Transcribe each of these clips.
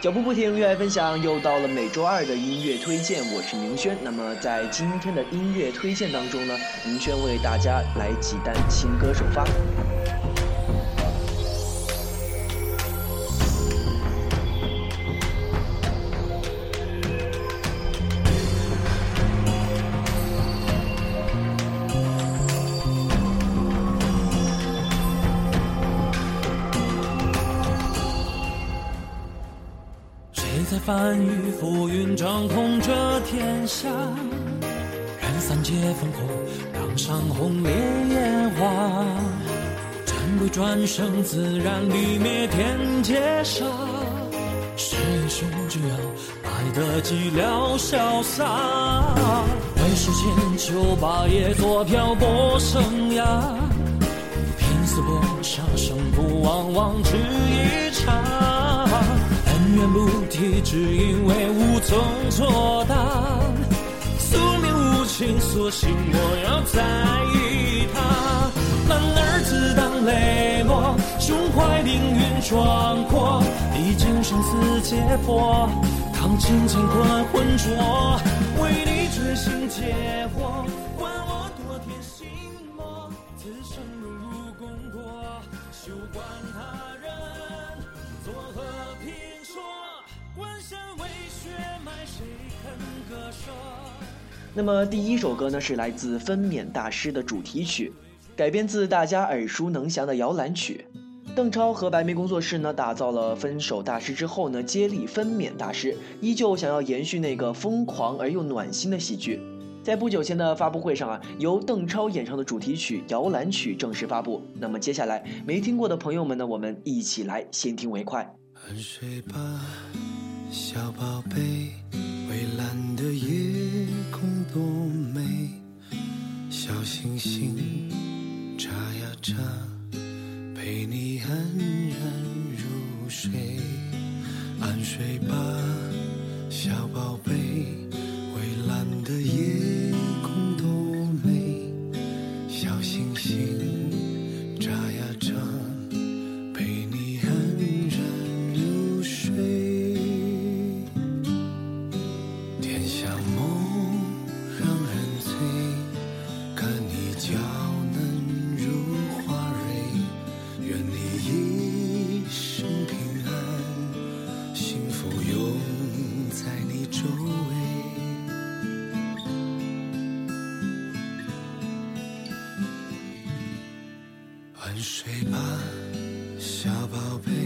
脚步不停，热爱分享，又到了每周二的音乐推荐，我是明轩。那么在今天的音乐推荐当中呢，明轩为大家来几单新歌首发。翻雨覆云，掌控着天下，任三界烽火，让山红烈焰花。战鬼转生，自然地灭天劫杀。是英雄就要来得寂寥潇洒，为世间酒吧也做漂泊生涯。拼死搏杀，胜负往往只一场。远不提，只因为无从作答。宿命无情，索性我要在意他。男儿自当磊落，胸怀凌云壮阔，历经生死劫波，扛尽乾坤浑浊，为你决心劫火，管我多天心魔，此生荣辱功过，休管他人作何评。那么第一首歌呢，是来自分娩大师的主题曲，改编自大家耳熟能详的摇篮曲。邓超和白眉工作室呢，打造了《分手大师》之后呢，接力《分娩大师》，依旧想要延续那个疯狂而又暖心的喜剧。在不久前的发布会上啊，由邓超演唱的主题曲《摇篮曲》正式发布。那么接下来没听过的朋友们呢，我们一起来先听为快。安睡吧，小宝贝，蔚蓝的夜空多美，小星星眨呀眨，陪你安然入睡。安睡吧，小宝贝，小宝贝。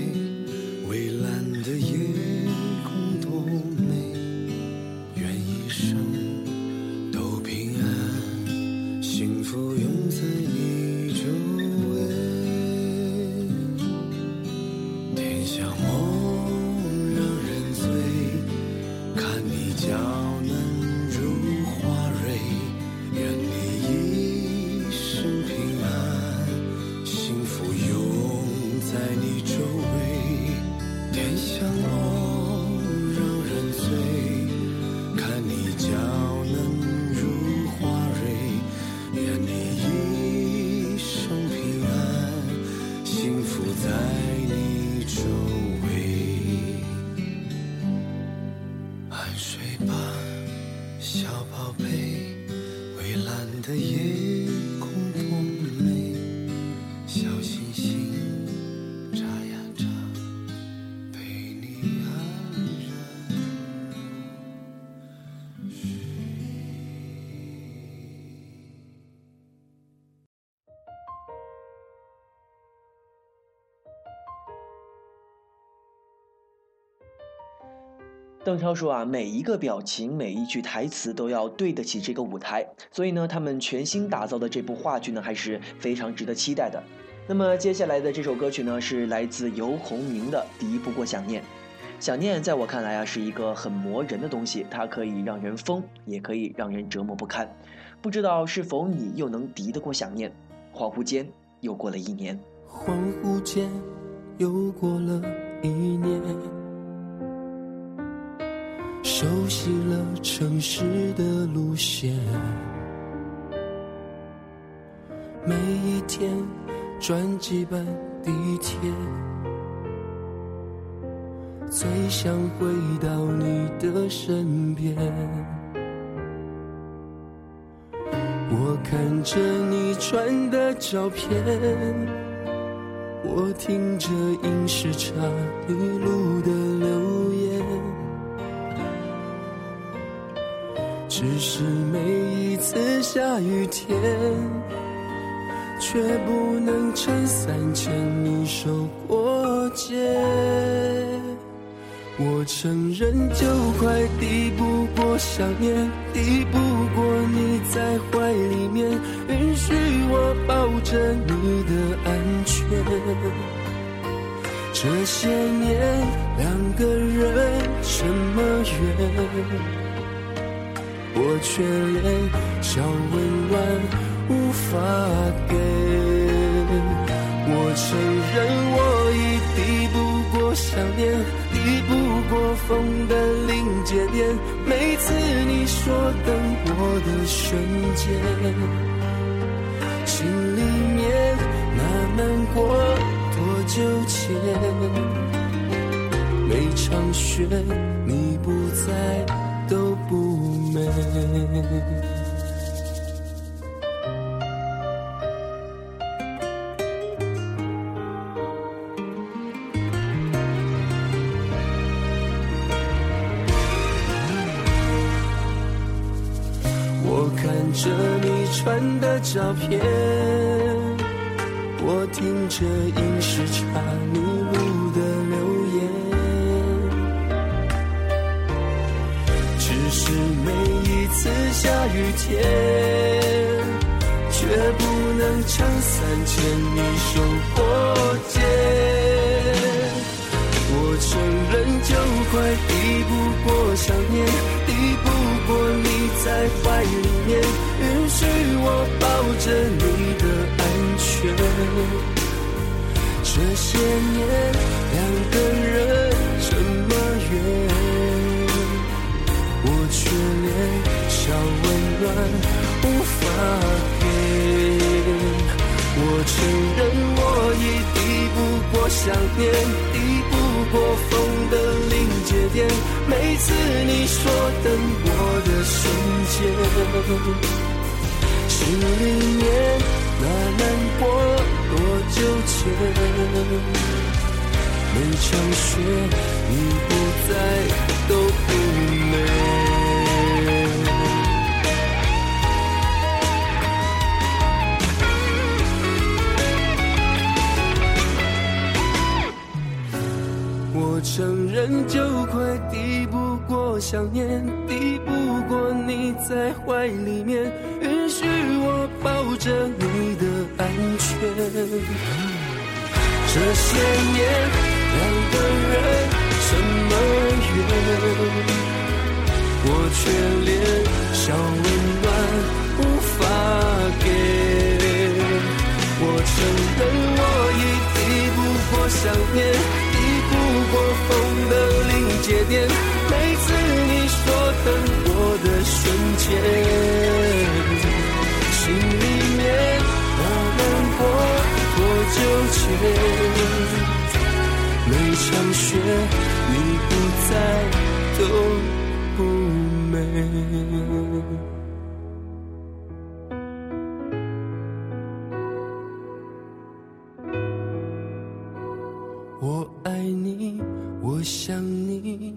邓超说啊，每一个表情，每一句台词都要对得起这个舞台，所以呢，他们全新打造的这部话剧呢，还是非常值得期待的。那么接下来的这首歌曲呢，是来自游鸿明的《敌不过想念》。想念在我看来啊，是一个很磨人的东西，它可以让人疯，也可以让人折磨不堪。不知道是否你又能敌得过想念？恍惚间又过了一年，恍惚间又过了一年，熟悉了城市的路线，每一天转几班地铁，最想回到你的身边。我看着你传的照片，我听着影视差一路的流只是每一次下雨天，却不能撑伞牵你手过街。我承认，就快抵不过想念，抵不过你在怀里面，允许我抱着你的安全。这些年，两个人这么远，我却连小温暖无法给。我承认，我已抵不过想念。抵不过风的临界点，每次你说等我的瞬间，心里面那难过多久前？每场雪你不在我看着你传的照片，我听着音时差迷路的留言。只是没有。次下雨天，却不能撑伞牵你手过街。我承认，就快抵不过想念，抵不过你在怀里面，允许我抱。着你的安全，这些年两个人承认我已抵不过想念，抵不过风的临界点。每次你说等我的瞬间。心里面那难过多久前？每场雪你不在都不美。承认，就快抵不过想念，抵不过你在怀里面。允许我抱着你的安全。这些年两个人这么远，我却连小温暖无法给。我承认我已抵不过想念，过风的临界点。每次你说等我的瞬间。心里面那难过多纠结？每场雪你不在都不美。我爱你，想你，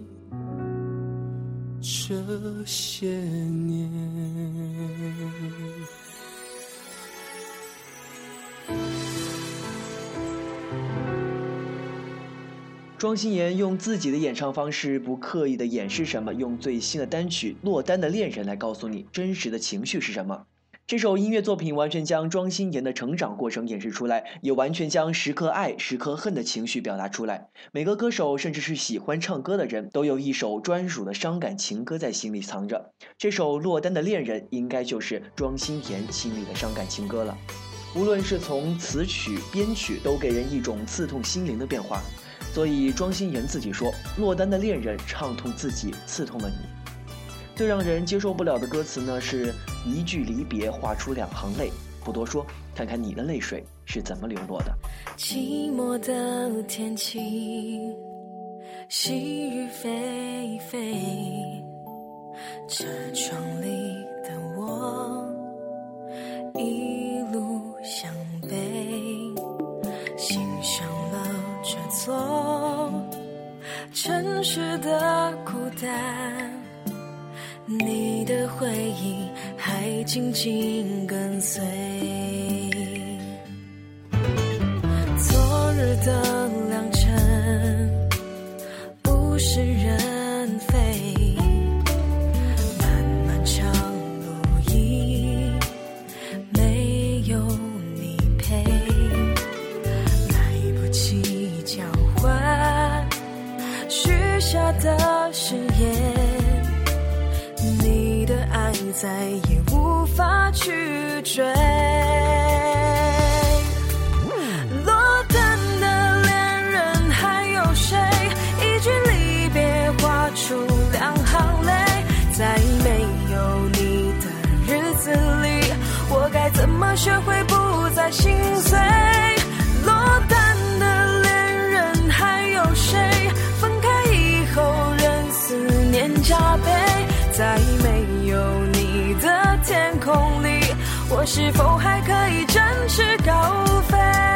这些年。庄心妍用自己的演唱方式，不刻意的掩饰什么，用最新的单曲《落单的恋人》来告诉你真实的情绪是什么。这首音乐作品完全将庄心妍的成长过程演示出来，也完全将时刻爱、时刻恨的情绪表达出来。每个歌手，甚至是喜欢唱歌的人，都有一首专属的伤感情歌在心里藏着。这首《落单的恋人》应该就是庄心妍心里的伤感情歌了。无论是从词曲、编曲，都给人一种刺痛心灵的变化。所以庄心妍自己说：“落单的恋人唱痛自己，刺痛了你。”最让人接受不了的歌词呢，是一句离别画出两行泪。不多说，看看你的泪水是怎么流落的。寂寞的天气，细雨霏霏，车窗里的我一路向北，欣赏了这座城市的孤单。你的回忆还紧紧跟随，再也无法去追。落单的恋人还有谁？一句离别画出两行泪。在没有你的日子里，我该怎么学会不再心碎？是否还可以展翅高飞？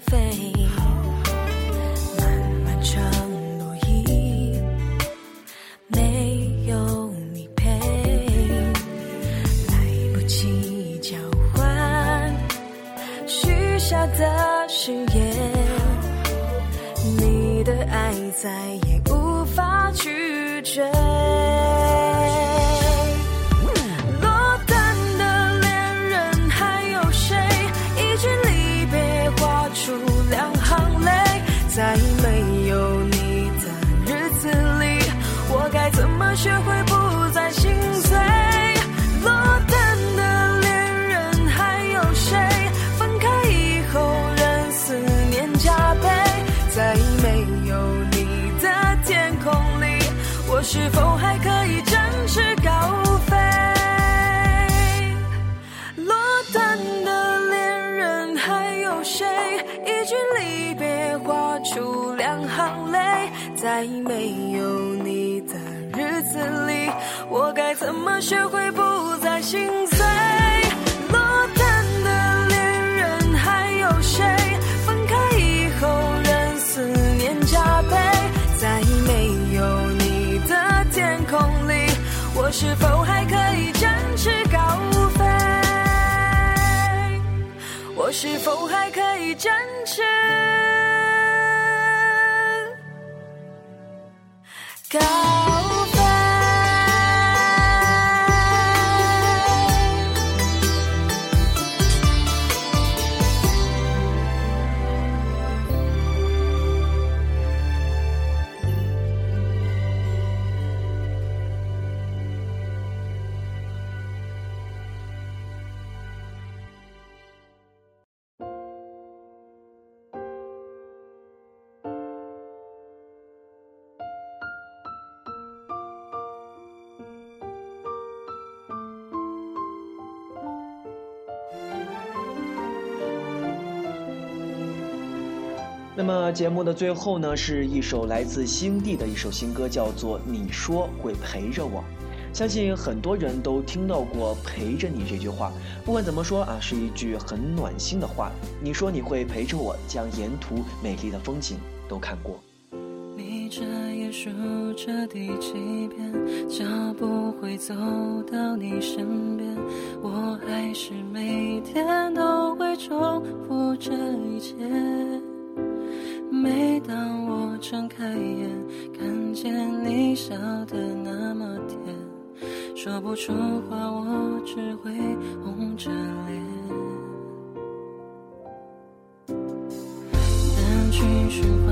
的么学会不再心碎？落单的恋人还有谁？分开以后任思念加倍，在没有你的。天空里，我是否还可以展翅高飞？我是否还可以展翅高？那么节目的最后呢，是一首来自星帝的一首新歌，叫做《你说会陪着我》。相信很多人都听到过“陪着你”这句话。不管怎么说啊，是一句很暖心的话。你说你会陪着我，将沿途美丽的风景都看过。你这也数着第几遍，脚步会走到你身边，我还是每天都会重复这一切。每当我睁开眼，看见你笑得那么甜。说不出话，我只会红着脸。单曲循环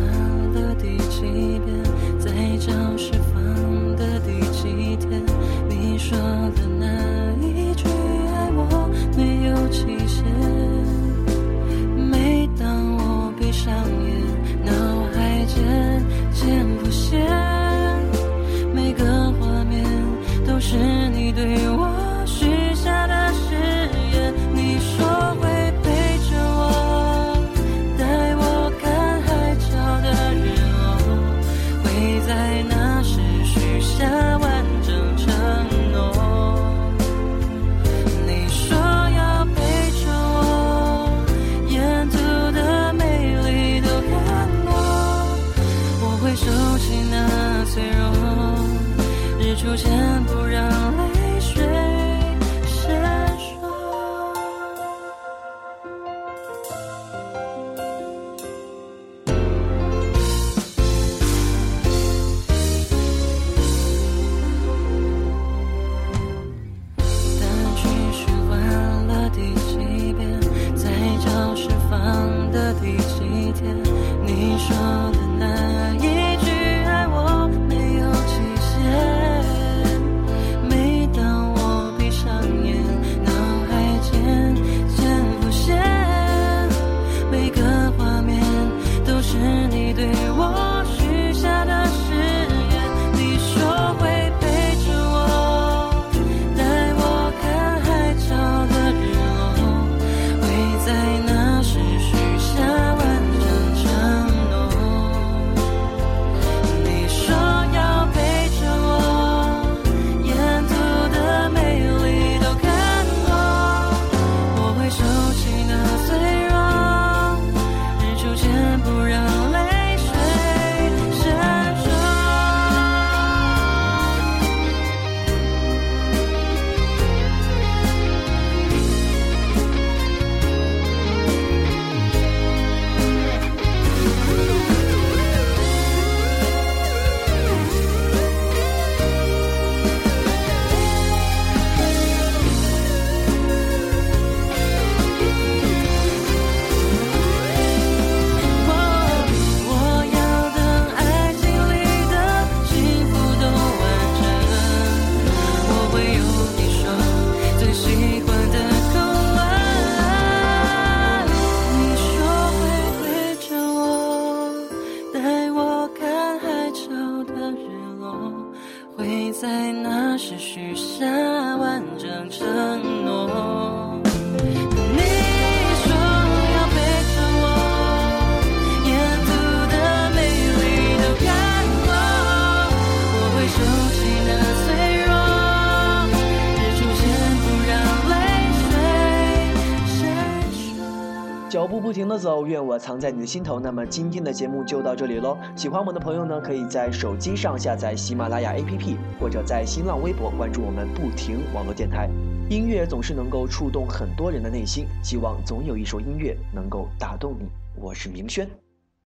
走，愿我藏在你的心头。那么今天的节目就到这里喽。喜欢我们的朋友呢，可以在手机上下载喜马拉雅 APP，或者在新浪微博关注我们不停网络电台。音乐总是能够触动很多人的内心，希望总有一首音乐能够打动你。我是明轩。